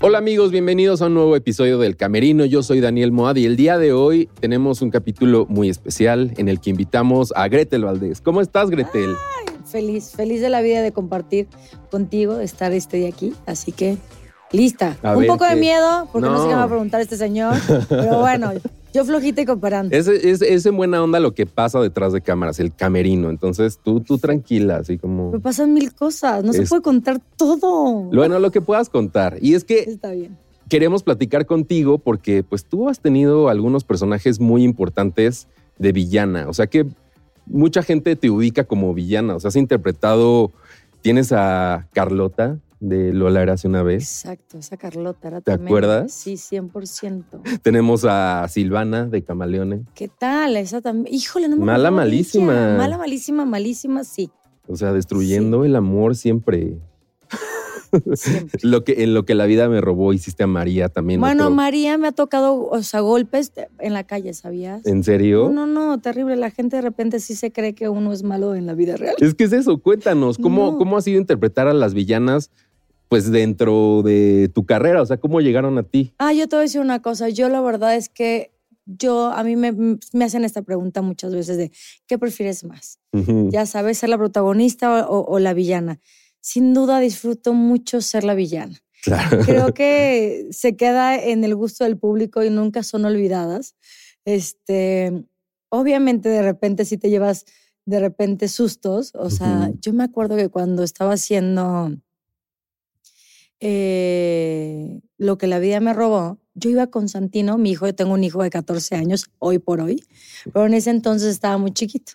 Hola amigos, bienvenidos a un nuevo episodio del Camerino. Yo soy Daniel Moad y el día de hoy tenemos un capítulo muy especial en el que invitamos a Gretel Valdés. ¿Cómo estás, Gretel? Ay, feliz, feliz de la vida de compartir contigo, de estar este día aquí. Así que lista. A un ver, poco de miedo, porque no. sé No. qué me va a preguntar este señor. Pero bueno, yo flojita y cooperando. Es, es, es en buena onda lo que pasa detrás de cámaras, el camerino. Entonces tú, tú tranquila, así como... Me pasan mil cosas, no se puede contar todo. Bueno, lo que puedas contar. Y es que Está bien. queremos platicar contigo porque pues tú has tenido algunos personajes muy importantes de villana. O sea que mucha gente te ubica como villana. O sea, has interpretado, tienes a Carlota de Lola Érase una vez. Exacto, esa Carlota era ¿Te tremenda. acuerdas? Sí, 100%. Tenemos a Silvana de Camaleone. ¿Qué tal? Esa también. Híjole, no me Mala, malísima. ella. Mala, malísima, malísima, sí. O sea, destruyendo el amor siempre. Siempre. Lo que, en lo que la vida me robó, hiciste a María también. Bueno, otro- María me ha tocado, o sea, golpes en la calle, ¿sabías? ¿En serio? No, no, no, terrible. La gente de repente sí se cree que uno es malo en la vida real. Es que es eso, cuéntanos, ¿cómo, No. ¿cómo ha sido interpretar a las villanas pues dentro de tu carrera? O sea, ¿cómo llegaron a ti? Ah, yo te voy a decir una cosa. Yo la verdad es que yo, a mí me, me hacen esta pregunta muchas veces de, ¿qué prefieres más? Ujú. Ya sabes, ser la protagonista o, o la villana. Sin duda disfruto mucho ser la villana. Claro. Creo que se queda en el gusto del público y nunca son olvidadas. Este, obviamente de repente si te llevas de repente sustos, o sea, Ujú. yo me acuerdo que cuando estaba haciendo eh, lo que la vida me robó, yo iba con Santino, mi hijo, yo tengo un hijo de 14 años, hoy por hoy, pero en ese entonces estaba muy chiquito.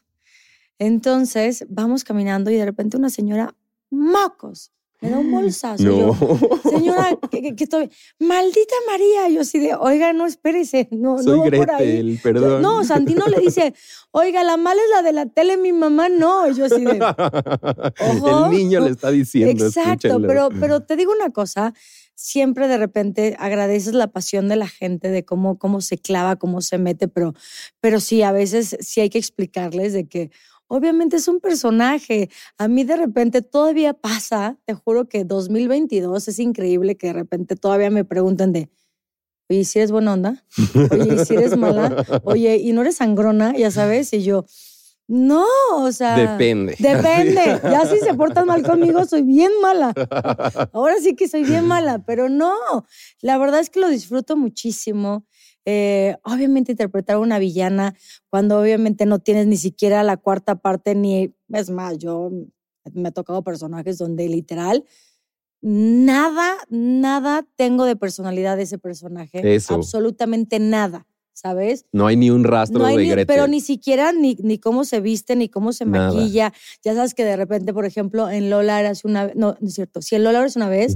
Entonces vamos caminando y de repente una señora, mocos, me da un bolsazo. y No. yo, Señora, que, estoy, maldita María. Yo así de, oiga, no espérese, no, Soy no por ahí. Perdón. No, Santino le dice, oiga, la mala es la de la tele, mi mamá no. Yo así de, Ojo. El niño le está diciendo. exacto, escúchenlo. pero, pero te digo una cosa, siempre de repente agradeces la pasión de la gente, de cómo, cómo se clava, cómo se mete, pero, pero sí, a veces sí hay que explicarles de que obviamente es un personaje. A mí de repente todavía pasa, te juro que 2022 es increíble que de repente todavía me pregunten de, oye, ¿y si eres buena onda? Oye, ¿y si eres mala? Oye, ¿y no eres sangrona? Ya sabes, y yo, no, o sea... Depende. Depende. Ya si se portan mal conmigo, soy bien mala. Ahora sí que soy bien mala, pero no. La verdad es que lo disfruto muchísimo. Eh, obviamente interpretar a una villana cuando obviamente no tienes ni siquiera la cuarta parte ni es más yo me ha tocado personajes donde literal nada nada tengo de personalidad de ese personaje Eso. absolutamente nada sabes No hay ni un rastro no hay de ni- Gretel. pero ni siquiera ni, ni cómo se viste, ni cómo se Nada. maquilla. Ya sabes que de repente, por ejemplo, en Lola eras una vez, no, no es cierto, si en Lola eras una vez.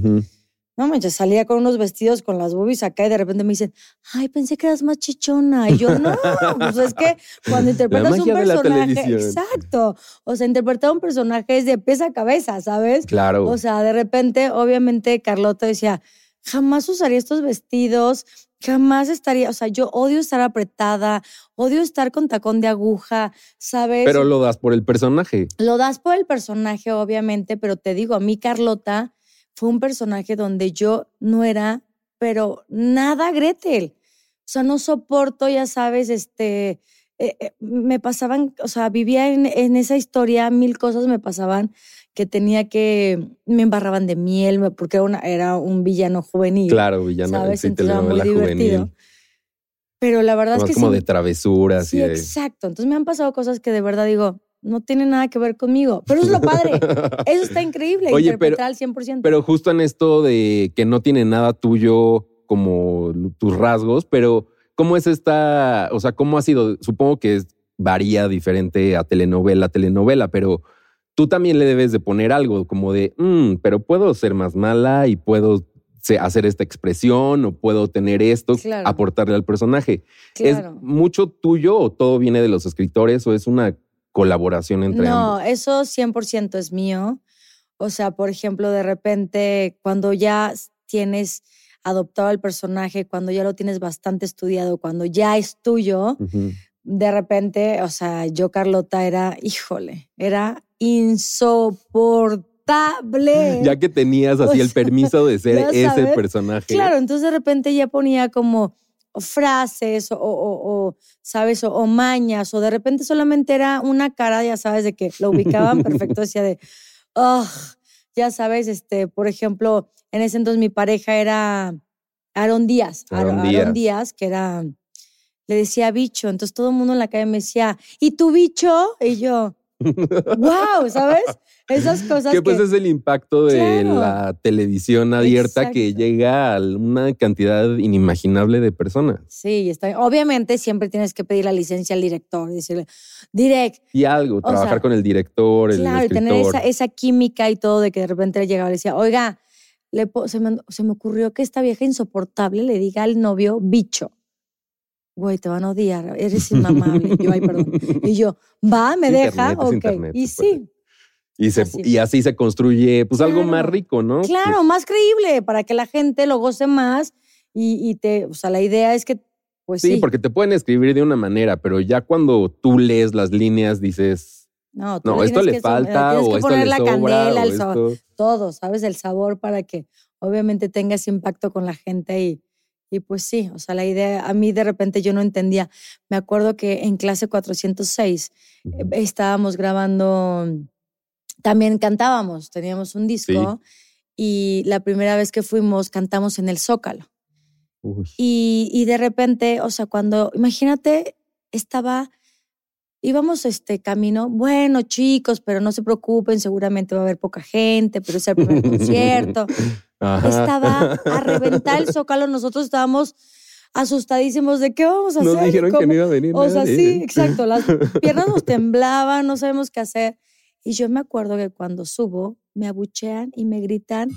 No manches, salía con unos vestidos con las boobies acá y de repente me dicen, ay, pensé que eras más chichona. Y yo, no, pues es que cuando interpretas un personaje, exacto, o sea, interpretar un personaje es de pies a cabeza, ¿sabes? Claro. O sea, de repente, obviamente, Carlota decía, jamás usaría estos vestidos, jamás estaría, o sea, yo odio estar apretada, odio estar con tacón de aguja, ¿sabes? pero lo das por el personaje. Lo das por el personaje, obviamente, pero te digo, a mí Carlota fue un personaje donde yo no era, pero nada Gretel. O sea, no soporto, ya sabes, este, eh, eh, me pasaban, o sea, vivía en, en esa historia, mil cosas me pasaban que tenía que, me embarraban de miel, porque era, una- era un villano juvenil. Claro, villana. ¿sabes? Sí, Entonces era muy telenovela divertido. juvenil. Pero la verdad es que como sí- de travesuras Sí, y de. exacto. Entonces me han pasado cosas que de verdad digo, no tienen nada que ver conmigo. Pero eso es lo padre. Eso está increíble. Oye, pero- interpretar al 100%. Pero justo en esto de que no tiene nada tuyo como tus rasgos, pero ¿cómo es esta, o sea, cómo ha sido? Supongo que es- varía diferente a telenovela a telenovela, pero tú también le debes de poner algo como de, "Mm, pero puedo ser más mala y puedo hacer esta expresión o puedo tener esto, Claro. aportarle al personaje. claro. ¿Es mucho tuyo o todo viene de los escritores o es una colaboración entre No, ambos? eso 100% es mío. O sea, por ejemplo, de repente, cuando ya tienes adoptado el personaje, cuando ya lo tienes bastante estudiado, cuando ya es tuyo, de repente, o sea, yo Carlota era, híjole, era insoportable. Ya que tenías así el permiso de ser ese personaje. Claro, entonces de repente ya ponía como frases o, ¿sabes? O, mañas, o de repente solamente era una cara, ya sabes, de que lo ubicaban perfecto, decía de, ya sabes, este, por ejemplo, en ese entonces mi pareja era Aaron Díaz, Aaron, Díaz. que era, le decía bicho, entonces todo el mundo en la calle me decía, ¿y tu bicho? Y yo, wow, ¿sabes? Esas cosas. Que pues es el impacto de la televisión abierta que llega a una cantidad inimaginable de personas. Sí, está, obviamente siempre tienes que pedir la licencia al director, decirle, direct. Y algo, trabajar con el director, el Claro, y tener esa, esa, química y todo de que de repente llegaba y decía, oiga, le, se, me, se me ocurrió que esta vieja insoportable le diga al novio bicho güey, te van a odiar, eres inmamable. y yo, ay, perdón. Y yo, va, me deja, ok. y sí. Y, se, así. y así se construye, pues algo más rico, ¿no? Claro, pues más creíble, para que la gente lo goce más y, te, o sea, la idea es que, pues sí. Sí, porque te pueden escribir de una manera, pero ya cuando tú lees las líneas dices, no, no esto le falta o esto le la candela, el sabor, todo, ¿sabes? El sabor para que obviamente tengas impacto con la gente y, y pues sí, o sea, la idea, a mí de repente yo no entendía. Me acuerdo que en clase 406 eh, estábamos grabando, también cantábamos, teníamos un disco y la primera vez que fuimos cantamos en el Zócalo. Y, y de repente, o sea, cuando, imagínate, estaba íbamos este camino, bueno, chicos, pero no se preocupen, seguramente va a haber poca gente, pero es el primer concierto. Estaba a reventar el zócalo, nosotros estábamos asustadísimos de qué vamos a hacer. Nos dijeron que no iba a venir. O sea, sí, exacto, las piernas nos temblaban, no sabemos qué hacer. Y yo me acuerdo que cuando subo, me abuchean y me gritan.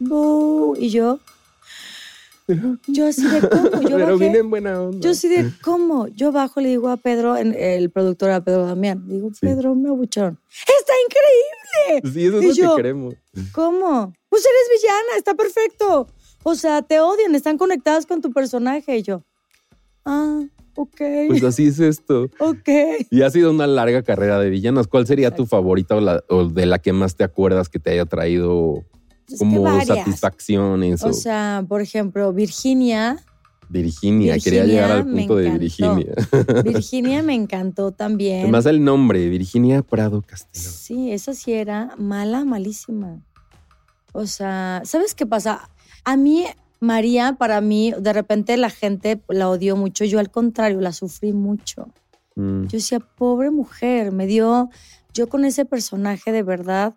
Y yo, yo así de cómo, yo Pero vine en buena onda. Yo así de cómo, yo bajo le digo a Pedro, el productor a Pedro Damián, digo, Pedro, me abucharon. ¡Está increíble! Sí, eso es lo que queremos. ¿Cómo? Pues eres villana, está perfecto. O sea, te odian, están conectadas con tu personaje. Y yo, ah, ok. Pues así es esto. ok. Y ha sido una larga carrera de villanas. ¿Cuál sería tu favorita o de la que más te acuerdas que te haya traído como satisfacciones. O, sea, por ejemplo, Virginia. Virginia, quería llegar al punto de Virginia. Virginia me encantó también. Además el nombre, Virginia Prado Castillo. Sí, esa sí era mala, malísima. O sea, ¿sabes qué pasa? A mí, María, para mí, de repente la gente la odió mucho. Yo al contrario, la sufrí mucho. Mm. Yo decía, pobre mujer, me dio, yo con ese personaje de verdad,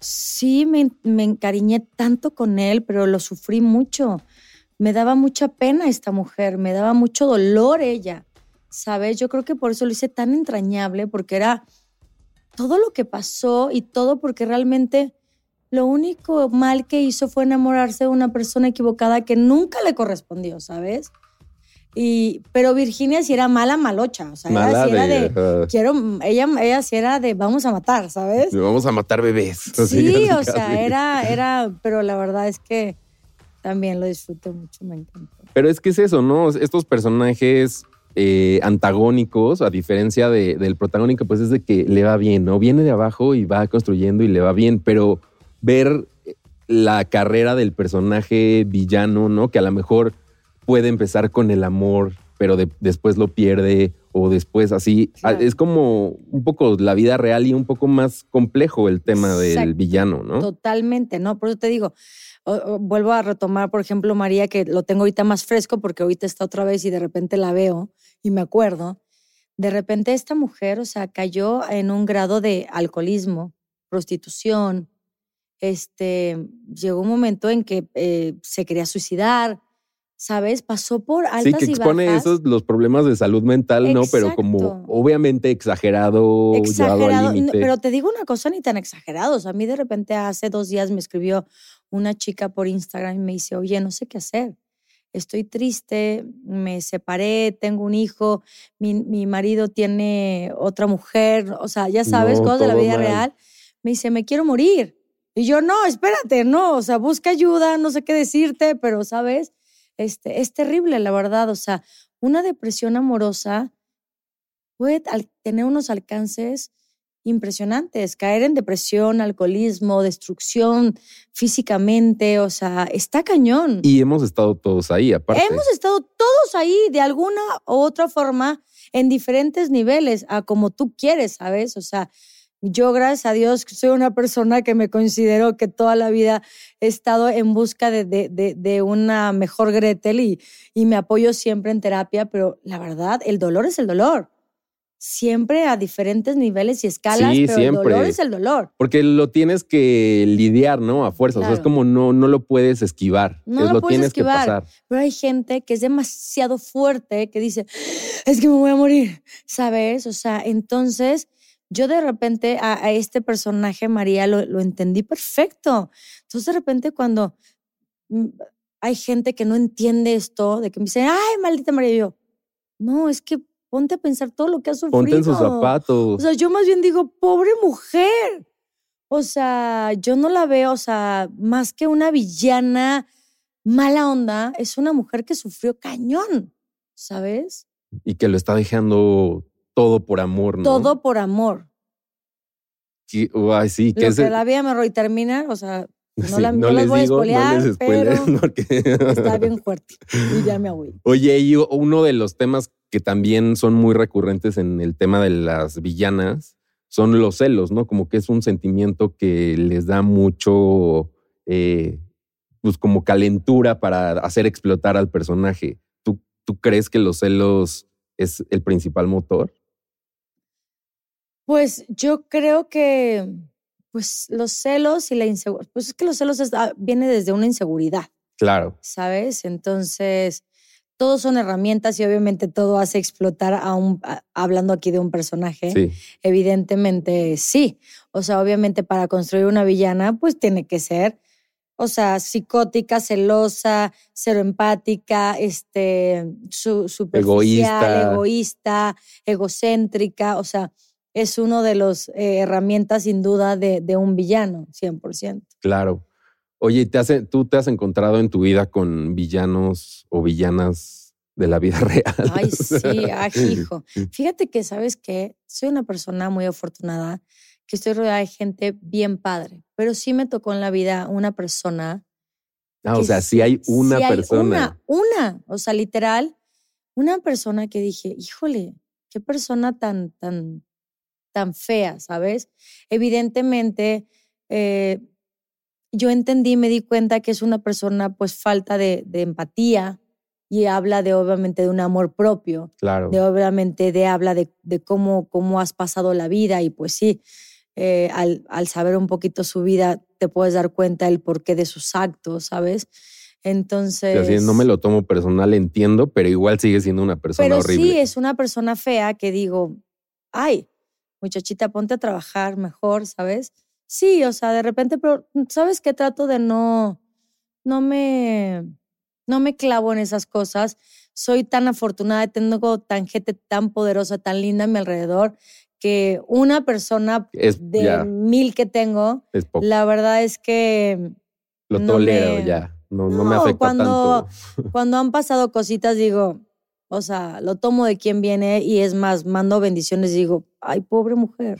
sí me, encariñé tanto con él, pero lo sufrí mucho. Me daba mucha pena esta mujer, me daba mucho dolor ella, ¿sabes? Yo creo que por eso lo hice tan entrañable, porque era todo lo que pasó y todo porque realmente lo único mal que hizo fue enamorarse de una persona equivocada que nunca le correspondió, ¿sabes? Y, pero Virginia sí era mala malocha, o sea, ella sí era de, quiero, ella, ella sí era de vamos a matar, ¿sabes? Vamos a matar bebés. Sí, o sea, era, era, pero la verdad es que también lo disfruté mucho, me encantó. Pero es que es eso, ¿no? Estos personajes eh, antagónicos, a diferencia de, del protagónico, pues es de que le va bien, ¿no? Viene de abajo y va construyendo y le va bien, pero ver la carrera del personaje villano, ¿no? Que a lo mejor puede empezar con el amor, pero después lo pierde o después así. Ah, es como un poco la vida real y un poco más complejo el tema del villano, ¿no? Totalmente, ¿no? Por eso te digo, vuelvo a retomar, por ejemplo, María, que lo tengo ahorita más fresco porque ahorita está otra vez y de repente la veo y me acuerdo. De repente esta mujer, o sea, cayó en un grado de alcoholismo, prostitución. Este, llegó un momento en que eh, se quería suicidar, ¿sabes? Pasó por altas Sí, que expone esos los problemas de salud mental, ¿no? Pero como obviamente exagerado, exagerado Pero te digo una cosa, ni tan exagerados. A mí de repente hace dos días me escribió una chica por Instagram y me dice, oye, no sé qué hacer. Estoy triste, me separé, tengo un hijo, mi, marido tiene otra mujer, o sea, ya sabes, cosas de la vida real. Me dice, me quiero morir. Y yo, no, espérate, no, o sea, busca ayuda, no sé qué decirte, pero, ¿sabes? Este, es terrible, la verdad. O sea, una depresión amorosa puede tener unos alcances impresionantes, caer en depresión, alcoholismo, destrucción físicamente, o sea, está cañón. Y hemos estado todos ahí, aparte. Hemos estado todos ahí de alguna u otra forma en diferentes niveles, a como tú quieres, ¿sabes? O sea, yo, gracias a Dios, soy una persona que me considero que toda la vida he estado en busca de, de, de, una mejor Gretel y, y me apoyo siempre en terapia, pero la verdad, el dolor es el dolor siempre a diferentes niveles y escalas, pero el dolor es el dolor. Porque lo tienes que lidiar, ¿no? A fuerza. O sea, es como no, no lo puedes esquivar. No lo, puedes tienes esquivar. Que pasar. Pero hay gente que es demasiado fuerte que dice, es que me voy a morir, ¿sabes? O sea, entonces yo de repente a, este personaje, María, lo, lo entendí perfecto. Entonces de repente cuando mm, hay gente que no entiende esto, de que me dice, ay, maldita María, yo, no, es que ponte a pensar todo lo que ha sufrido. Ponte en sus zapatos. O sea, yo más bien digo, pobre mujer. O sea, yo no la veo, o sea, más que una villana mala onda, es una mujer que sufrió cañón, ¿sabes? Y que lo está dejando todo por amor, ¿no? Todo por amor. ay, sí, que, que la vida me y termina, o sea, no, la, no, les voy a spoilear, pero está bien fuerte. Y ya me voy. Oye, y uno de los temas que también son muy recurrentes en el tema de las villanas son los celos, ¿no? Como que es un sentimiento que les da mucho, eh, pues como calentura para hacer explotar al personaje. ¿Tú, ¿Tú crees que los celos es el principal motor? Pues yo creo que pues los celos y la inseguridad, pues es que los celos ah, viene desde una inseguridad. Claro. ¿Sabes? Entonces, todos son herramientas y obviamente todo hace explotar a un, hablando aquí de un personaje. Sí. Evidentemente sí. O sea, obviamente para construir una villana, pues tiene que ser, o sea, psicótica, celosa, cero empática, este, su, egoísta. egoísta, egocéntrica, o sea, es uno de las eh, herramientas sin duda de, de, un villano, 100%. Claro. Oye, ¿te hace, ¿tú te has encontrado en tu vida con villanos o villanas de la vida real? Ay, sí, hijo. Fíjate que, ¿sabes qué? Soy una persona muy afortunada, que estoy rodeada de gente bien padre, pero sí me tocó en la vida una persona. Ah, o sea, sí hay una persona. una, una, o sea, literal, una persona que dije, híjole, qué persona tan, tan, tan fea, ¿sabes? Evidentemente, eh, yo entendí, me di cuenta que es una persona pues falta de, empatía y habla de obviamente de un amor propio. Claro. De obviamente de habla de, cómo, cómo has pasado la vida y pues sí, eh, al, al, saber un poquito su vida te puedes dar cuenta el porqué de sus actos, ¿sabes? Entonces. Así, no me lo tomo personal, entiendo, pero igual sigue siendo una persona pero horrible. Sí, es una persona fea que digo, ay, muchachita, ponte a trabajar mejor, ¿sabes? Sí, o sea, de repente, pero ¿sabes qué? Trato de no, no me, no me clavo en esas cosas. Soy tan afortunada, tengo tan gente tan poderosa, tan linda a mi alrededor, que una persona de mil que tengo, la verdad es que... Lo tolero ya, no, no, me afecta cuando, tanto. Cuando han pasado cositas, digo, o sea, lo tomo de quien viene y es más, mando bendiciones y digo, ay, pobre mujer,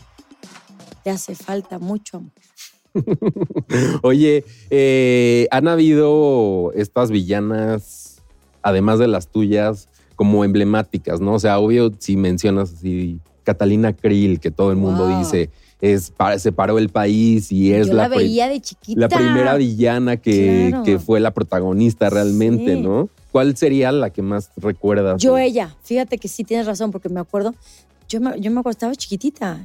te hace falta mucho amor. Oye, eh, ¿han habido estas villanas, además de las tuyas, como emblemáticas, no? O sea, obvio, si mencionas así Catalina Krill, que todo el mundo dice, es, separó el país y es la, veía de chiquita. la primera villana que, que fue la protagonista realmente, ¿no? ¿Cuál sería la que más recuerdas? Yo ella, fíjate que sí tienes razón, porque me acuerdo, yo me, yo me acuerdo, estaba chiquitita.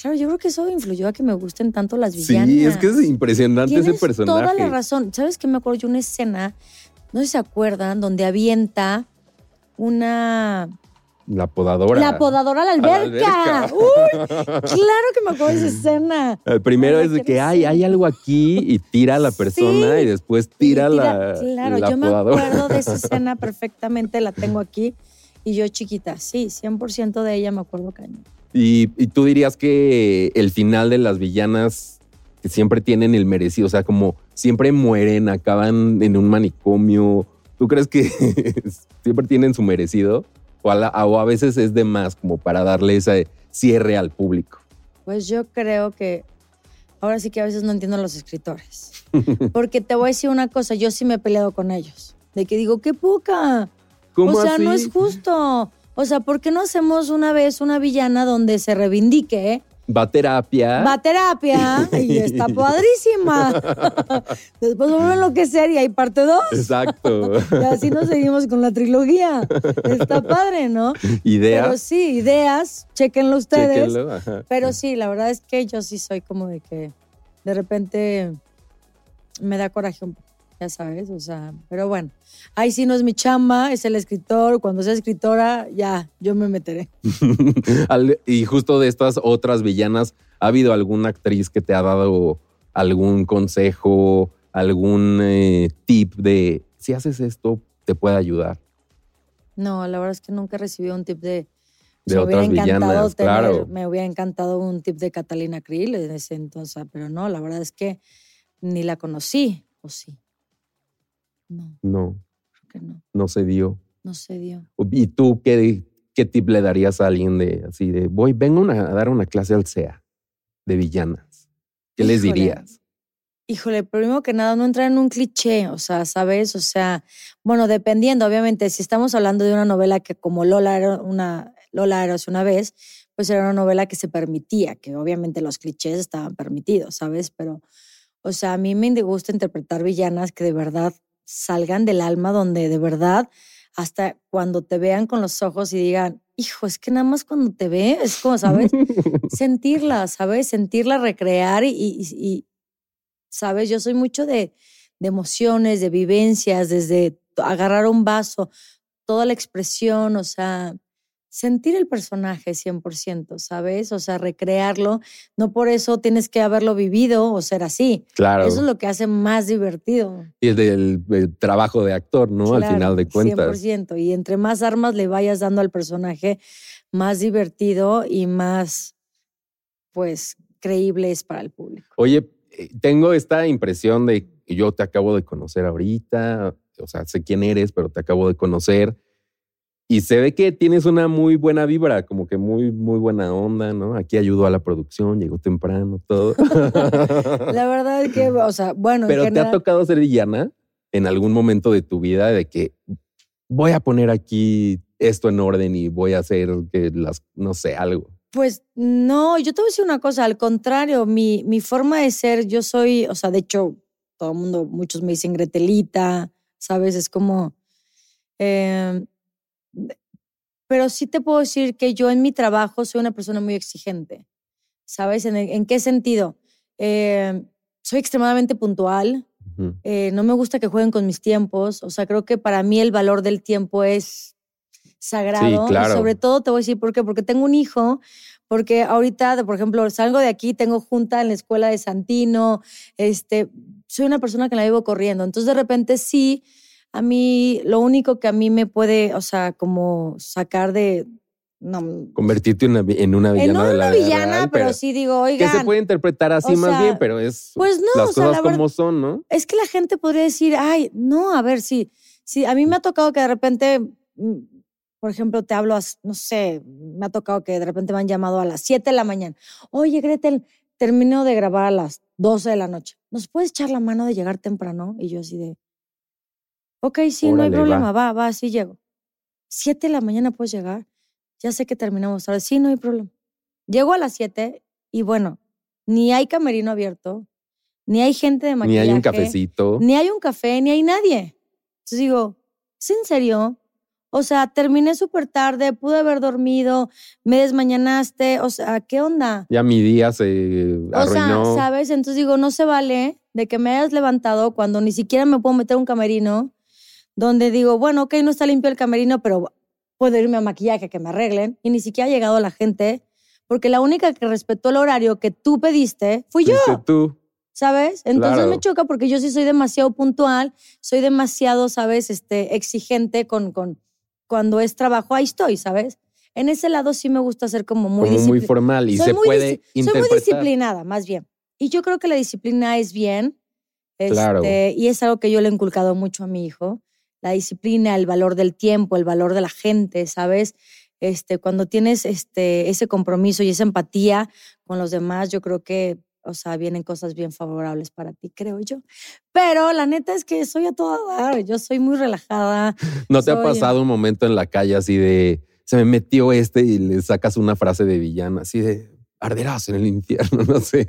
Claro, yo creo que eso influyó a que me gusten tanto las villanas. Sí, es que es impresionante ese personaje. Toda la razón. ¿Sabes qué me acuerdo? Yo una escena, no sé si se acuerdan, donde avienta una la podadora. La podadora a la alberca. Uy, claro que me acuerdo de esa escena. El primero es de que hay, hay algo aquí y tira a la persona y después tira, la. Claro, yo me acuerdo de esa escena perfectamente, la tengo aquí. Y yo chiquita, sí, 100% de ella me acuerdo cañón. Y, y tú dirías que el final de las villanas que siempre tienen el merecido, o sea, como siempre mueren, acaban en un manicomio. ¿Tú crees que siempre tienen su merecido? O a, veces es de más como para darle ese cierre al público. Pues yo creo que ahora sí que a veces no entiendo a los escritores. Porque te voy a decir una cosa, yo sí me he peleado con ellos. De que digo, qué poca. ¿Cómo o sea, así? no es justo. O sea, ¿por qué no hacemos una vez una villana donde se reivindique? Va a terapia. Va a terapia y está padrísima. Después vuelve a enloquecer y hay parte dos. Exacto. Y así nos seguimos con la trilogía. Está padre, ¿no? Pero Ideas. sí, ideas, chequenlo ustedes. Chéquenlo, ajá. Pero sí, la verdad es que yo sí soy como de que de repente me da coraje un poco, ya sabes, o sea, pero bueno, ahí sí no es mi chamba, es el escritor, cuando sea escritora, ya, yo me meteré. Y justo de estas otras villanas, ¿ha habido alguna actriz que te ha dado algún consejo, algún eh, tip de si haces esto, te puede ayudar? No, la verdad es que nunca he recibido un tip de... De me hubiera otras encantado villanas, tener- claro. Me hubiera encantado un tip de Catalina Krill en ese entonces, pero no, la verdad es que ni la conocí, ¿o sí? No, No, creo que no, no se dio. no se dio. ¿Y tú qué, qué tip le darías a alguien de así de voy, vengo una- a dar una clase al CEA de villanas? ¿Qué les Híjole. dirías? Híjole, primero que nada, no entrar en un cliché, o sea, ¿sabes? O sea, bueno, dependiendo, obviamente, si estamos hablando de una novela que como Lola era una, Lola era una vez, pues era una novela que se permitía, que obviamente los clichés estaban permitidos, ¿sabes? Pero, o sea, a mí me gusta interpretar villanas que de verdad salgan del alma, donde de verdad, hasta cuando te vean con los ojos y digan, hijo, es que nada más cuando te ve, es como, ¿sabes? sentirla, ¿sabes? Sentirla, recrear y, y- y, ¿sabes? Yo soy mucho de, de emociones, de vivencias, desde agarrar un vaso, toda la expresión, o sea, sentir el personaje 100%, ¿sabes? O sea, recrearlo. No por eso tienes que haberlo vivido o ser así. Claro. Eso es lo que hace más divertido. Y es del, trabajo de actor, ¿no? Al final de cuentas. 100%. Y entre más armas le vayas dando al personaje, más divertido y más, pues, creíble es para el público. Oye, eh, tengo esta impresión de que yo te acabo de conocer ahorita, o sea, sé quién eres, pero te acabo de conocer. Y se ve que tienes una muy buena vibra, como que muy, muy buena onda, ¿no? Aquí ayudó a la producción, llegó temprano, todo. La verdad es que, o sea, bueno, en Pero te ha general- tocado ser villana en algún momento de tu vida de que voy a poner aquí esto en orden y voy a hacer que las, no sé, algo. Pues no, yo te voy a decir una cosa, al contrario, mi, mi forma de ser, yo soy, o sea, de hecho, todo el mundo, muchos me dicen Gretelita, ¿sabes? Es como... eh, pero sí te puedo decir que yo en mi trabajo soy una persona muy exigente, ¿sabes? ¿En, en qué sentido? Eh, soy extremadamente puntual, eh, no me gusta que jueguen con mis tiempos. O sea, creo que para mí el valor del tiempo es sagrado. Y claro. sobre todo te voy a decir por qué. Porque tengo un hijo, porque ahorita, por ejemplo, salgo de aquí, tengo junta en la escuela de Santino, este, soy una persona que la vivo corriendo. Entonces, de repente sí, a mí, lo único que a mí me puede, o sea, como sacar de... No, Convertirte en una, en una en villana no de la una villana, real, pero, sí digo, Que oigan, se puede interpretar así o más sea, bien, pero es pues no, las o sea, cosas la verdad- como son, ¿no? es que la gente podría decir, ay, no, a ver, sí, sí, a mí me ha tocado que de repente, mm, por ejemplo, te hablo, as- no sé, me ha tocado que de repente me han llamado a las 7 de la mañana. Oye, Gretel, termino de grabar a las 12 de la noche. ¿Nos puedes echar la mano de llegar temprano? Y yo así de, ok, sí, no hay problema, va, va, sí llego. 7 de la mañana puedes llegar. Ya sé que terminamos tarde. Sí, no hay problema. Llego a las 7 y bueno, ni hay camerino abierto, ni hay gente de Ni maquillaje. hay un cafecito. Ni hay un café, ni hay nadie. Entonces digo, ¿es en serio? O sea, terminé súper tarde, pude haber dormido, me desmañanaste, o sea, ¿qué onda? Ya mi día se O sea, arruinó. ¿sabes? Entonces digo, no se vale de que me hayas levantado cuando ni siquiera me puedo meter un camerino, donde digo, bueno, ok, no está limpio el camerino, pero puedo irme a maquillaje, que me arreglen, y ni siquiera ha llegado la gente, porque la única que respetó el horario que tú pediste fui yo. Fuiste tú. ¿sabes? Entonces Claro. me choca porque yo sí soy demasiado puntual, soy demasiado, ¿sabes? Este, exigente con, con cuando es trabajo, ahí estoy, ¿sabes? En ese lado sí me gusta ser como muy como muy formal y soy se muy puede disci- Soy muy interpretar. disciplinada, más bien. Y yo creo que la disciplina es bien. Claro. este, Y es algo que yo le he inculcado mucho a mi hijo. La disciplina, el valor del tiempo, el valor de la gente, ¿sabes? este, cuando tienes este, ese compromiso y esa empatía con los demás, yo creo que, o sea, vienen cosas bien favorables para ti, creo yo. Pero la neta es que soy a toda dar, yo soy muy relajada. ¿No te ha pasado un momento en la calle así de se me metió este y le sacas una frase de villana así de arderás en el infierno? No sé.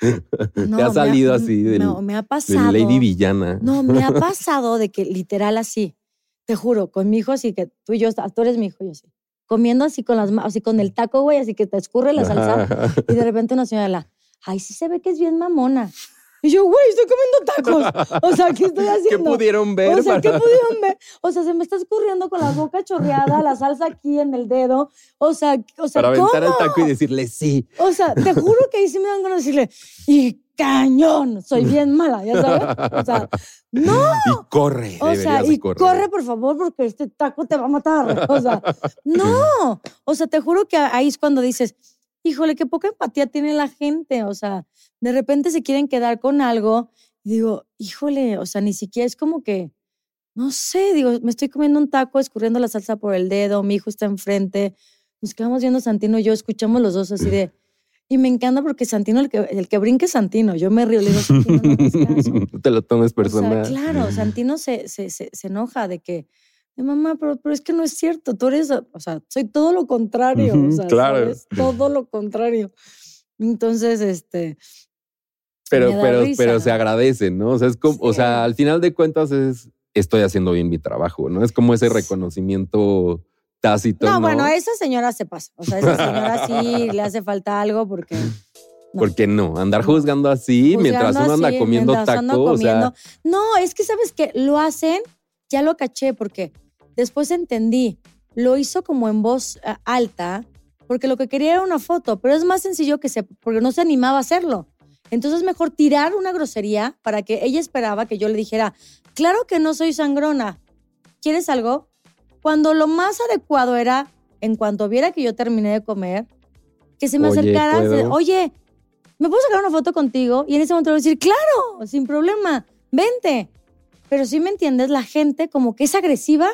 No, te ha me salido así del, No, me ha del pasado. Lady Villana. No, me ha pasado de que literal así, te juro, con mi hijo así que tú y yo, tú eres mi hijo, yo sí. Comiendo así con las así con el taco, güey, así que te escurre la salsa. Ajá. Y de repente una señora, la, ay, sí se ve que es bien mamona. Y yo, güey, estoy comiendo tacos. O sea, ¿qué estoy ¿Qué haciendo? pudieron ver? O sea, ¿qué para- pudieron ver? O sea, se me está escurriendo con la boca chorreada, la salsa aquí en el dedo. O sea, o sea para aventar ¿cómo? el taco y decirle sí. O sea, te juro que ahí sí me dan ganas de decirle, y cañón, soy bien mala, ya sabes. O sea, no, Y corre. o sea, y correr. corre por favor porque este taco te va a matar. O sea, no. O sea, te juro que ahí es cuando dices, híjole, qué poca empatía tiene la gente. O sea, de repente se quieren quedar con algo y digo, híjole, o sea, ni siquiera es como que, no sé, digo, me estoy comiendo un taco, escurriendo la salsa por el dedo, mi hijo está enfrente, nos quedamos viendo Santino y yo, escuchamos los dos así de... Y me encanta porque Santino, el que, el que brinca es Santino. Yo me río, le digo, Santino, no. No te lo tomes personal. O sea, claro, Santino se, se, se, se enoja de que, mamá, pero, pero es que no es cierto, tú eres, o sea, soy todo lo contrario, o Ujú, sea, claro. ¿sabes? todo lo contrario. Entonces, este, pero, pero, risa. pero se agradece, ¿no? O sea, es como, o sea, al final de cuentas es estoy haciendo bien mi trabajo, ¿no? Es como ese reconocimiento tácito. no, No, bueno, esa señora se pasa, o sea, esa señora sí le hace falta algo porque... no. ¿Por qué no? Andar juzgando así mientras uno anda así, comiendo mientras taco. ando O sea. No, es que sabes que lo hacen, ya lo caché, porque después entendí, lo hizo como en voz eh, alta, porque lo que quería era una foto, pero es más sencillo que se, porque no se animaba a hacerlo. Entonces mejor tirar una grosería para que ella esperaba que yo le dijera, claro que no soy sangrona, ¿quieres algo? Cuando lo más adecuado era, en cuanto viera que yo terminé de comer, que se me Oye, acercara, oye, ¿me puedo sacar una foto contigo? Y en ese momento le voy a decir, claro, sin problema, vente. Pero si me entiendes, la gente como que es agresiva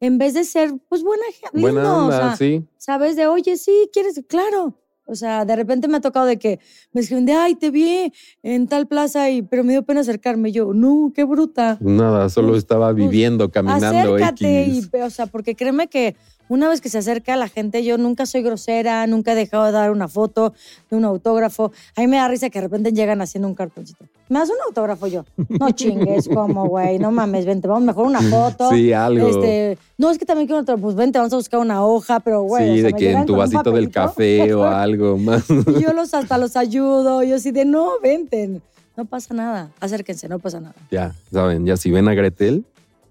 en vez de ser, pues, buena gente. buena o onda, sea, sí. ¿sabes? De, oye, sí, ¿quieres? Claro. O sea, de repente me ha tocado de que me escriben de, ay, te vi en tal plaza, y, pero me dio pena acercarme. Yo, no, qué bruta. Nada, solo Pues, estaba pues, viviendo, caminando Acércate. Y, o sea, porque créeme que una vez que se acerca la gente, yo nunca soy grosera, nunca he dejado de dar una foto, de un autógrafo. A mí me da risa que de repente llegan haciendo un cartoncito. ¿Me das un autógrafo yo? No chingues, como, güey, no mames, vente, vamos mejor una foto. Sí, algo. Este, no, es que también quiero otro, pues vente, vamos a buscar una hoja, pero güey. o sí, sea, de que en tu vasito del café o algo más. Y yo los hasta los ayudo, yo así de, no, vente, no pasa nada, acérquense, no pasa nada. ya, saben, ya si ven a Gretel,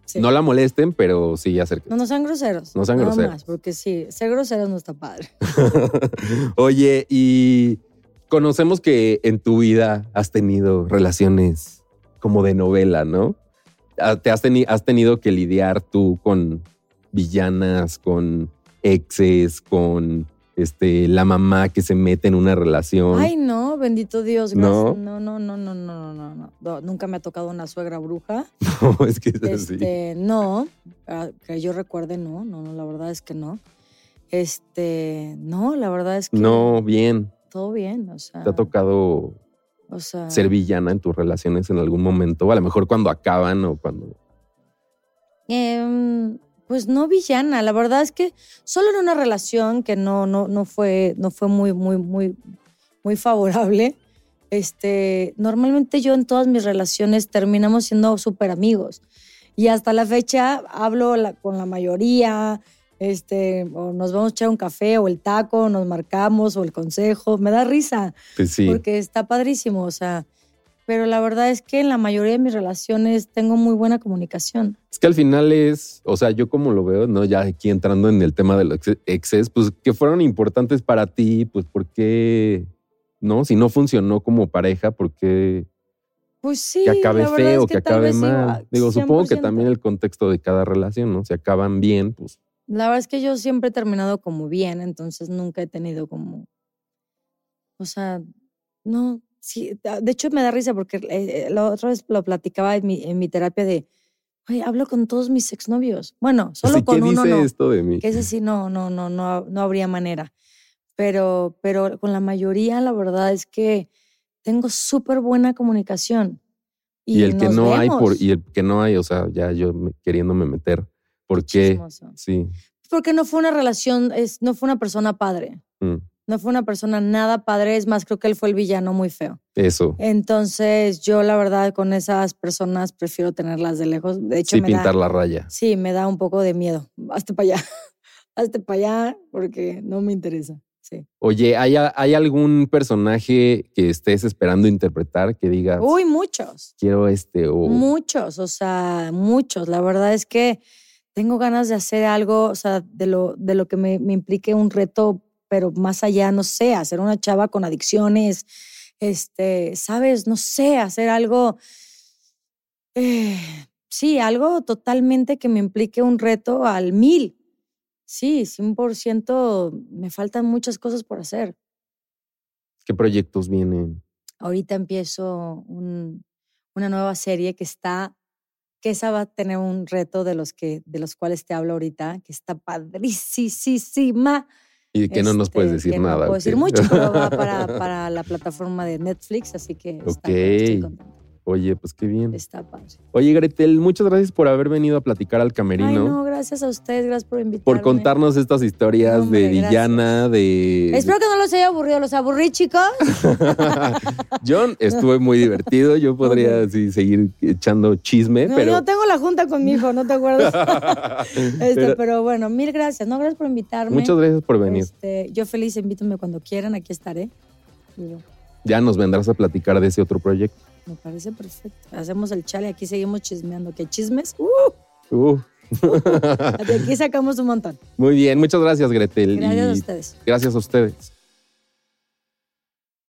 Sí. no la molesten, pero sí acérquense. No, no sean groseros. No sean nada groseros. más, porque sí, ser groseros no está padre. Oye, y conocemos que en tu vida has tenido relaciones como de novela, ¿no? Ah, Te has, teni- has tenido que lidiar tú con villanas, con exes, con este, la mamá que se mete en una relación. Ay, no, bendito Dios. ¿No? No, no, no, no, no, no, no, Nunca me ha tocado una suegra bruja. No, es que es así. Este, no, ah, que yo recuerde, no, no, no, la verdad es que no. Este, no, la verdad es que No, bien. todo bien, o sea, ¿Te ha tocado o sea, ser villana en tus relaciones en algún momento? A lo mejor cuando acaban o cuando... Em, pues no villana, la verdad es que solo en una relación que no, no, no fue, no fue muy, muy, muy, muy favorable. Este, normalmente yo en todas mis relaciones terminamos siendo súper amigos. Y hasta la fecha hablo la- con la mayoría, este, o nos vamos a echar un café, o el taco, nos marcamos, o el consejo. Me da risa Pues sí. porque está padrísimo, o sea. Pero la verdad es que en la mayoría de mis relaciones tengo muy buena comunicación. Es que al final es, o sea, yo como lo veo, ¿no? Ya aquí entrando en el tema de los ex- exes, pues que fueron importantes para ti, pues ¿por qué, no? Si no funcionó como pareja, ¿por qué Pues sí. que acabe la feo, es que, tal acabe mal? ah, Digo, supongo que 100%. también el contexto de cada relación, ¿no? Si acaban bien, pues La verdad es que yo siempre he terminado como bien, entonces nunca he tenido como. O sea, no. Sí, de hecho me da risa porque eh, eh, la otra vez lo platicaba en mi, en mi terapia de. Oye, hablo con todos mis exnovios. Bueno, solo con ¿Qué uno dice no. esto de mí? Que ese sí no, no, no, no, no habría manera. Pero, pero con la mayoría, la verdad es que tengo súper buena comunicación. Y, el que no hay, por, vemos. y el que no hay, o sea, ya yo me- queriéndome meter. ¿Por qué? Sí. Porque no fue una relación, es, no fue una persona padre. mm, No fue una persona nada padre. Es más, creo que él fue el villano muy feo. Eso. Entonces, yo la verdad con esas personas prefiero tenerlas de lejos. De hecho, Sí, me pintar da, la raya. sí, me da un poco de miedo. Hazte para allá. Hazte para allá porque no me interesa. Sí. Oye, ¿hay, ¿hay algún personaje que estés esperando interpretar que digas, Uy, muchos. quiero este o Muchos, o sea, muchos. La verdad es que tengo ganas de hacer algo, o sea, de lo, de lo que me, me implique un reto, pero más allá, no sé, hacer una chava con adicciones, este, ¿sabes? No sé, hacer algo, eh, sí, algo totalmente que me implique un reto al mil. Sí, 100%, me faltan muchas cosas por hacer. qué proyectos vienen? Ahorita empiezo un- una nueva serie que está, que esa va a tener un reto de los que, de los cuales te hablo ahorita, que está padricísima. Y que no nos puedes Este, decir que nada. No puedo ¿ok? decir mucho, pero va para, para la plataforma de Netflix, así que está, padre, estoy Ok. contenta. Oye, pues qué bien. Está padre. Oye, Gretel, muchas gracias por haber venido a platicar al Ay, camerino. no, gracias a ustedes, gracias por invitarme. por contarnos estas historias Hombre, de villana, de... Espero que no los haya aburrido. ¿Los aburrí, chicos? John, estuve muy divertido. Yo podría sí, seguir echando chisme, No, pero... yo tengo la junta con mi hijo, ¿no te acuerdas? Este, Pero- pero, bueno, mil gracias. No, gracias por invitarme. Muchas gracias por venir. Este, yo feliz, invítame cuando quieran, aquí estaré. Digo, Ya nos vendrás a platicar de ese otro proyecto. Me parece perfecto. Hacemos el chale, aquí seguimos chismeando. ¿Qué chismes? Uh, Uh, de aquí sacamos un montón. muy bien, muchas gracias, Gretel. Gracias a ustedes. Gracias a ustedes.